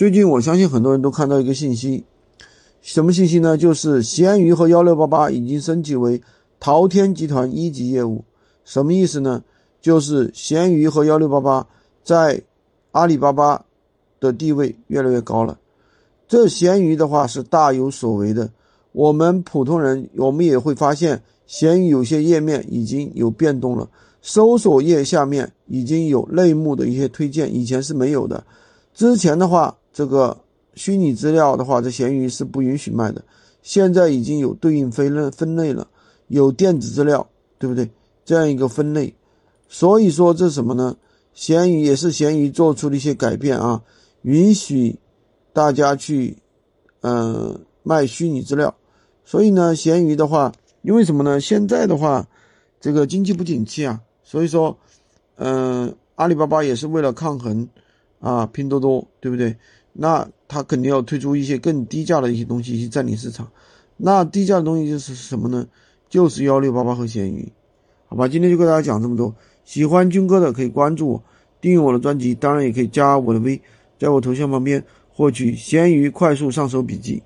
最近我相信很多人都看到一个信息，什么信息呢？就是闲鱼和幺六八八已经升级为淘天集团一级业务。什么意思呢？就是闲鱼和幺六八八在阿里巴巴的地位越来越高了。这闲鱼的话是大有所为的。我们普通人，我们也会发现，闲鱼有些页面已经有变动了。搜索页下面已经有类目的一些推荐，以前是没有的。之前的话，这个虚拟资料的话，在闲鱼是不允许卖的。现在已经有对应分类分类了，有电子资料，对不对？这样一个分类。所以说这是什么呢？闲鱼也是闲鱼做出的一些改变啊，允许大家去，嗯，卖虚拟资料。所以呢，闲鱼的话，因为什么呢？现在的话，这个经济不景气啊。所以说，嗯，阿里巴巴也是为了抗衡，啊，拼多多，对不对？那他肯定要推出一些更低价的一些东西去占领市场。那低价的东西就是什么呢？就是幺六八八和闲鱼，好吧？今天就跟大家讲这么多。喜欢军哥的可以关注我，订阅我的专辑，当然也可以加我的微，在我头像旁边获取闲鱼快速上手笔记。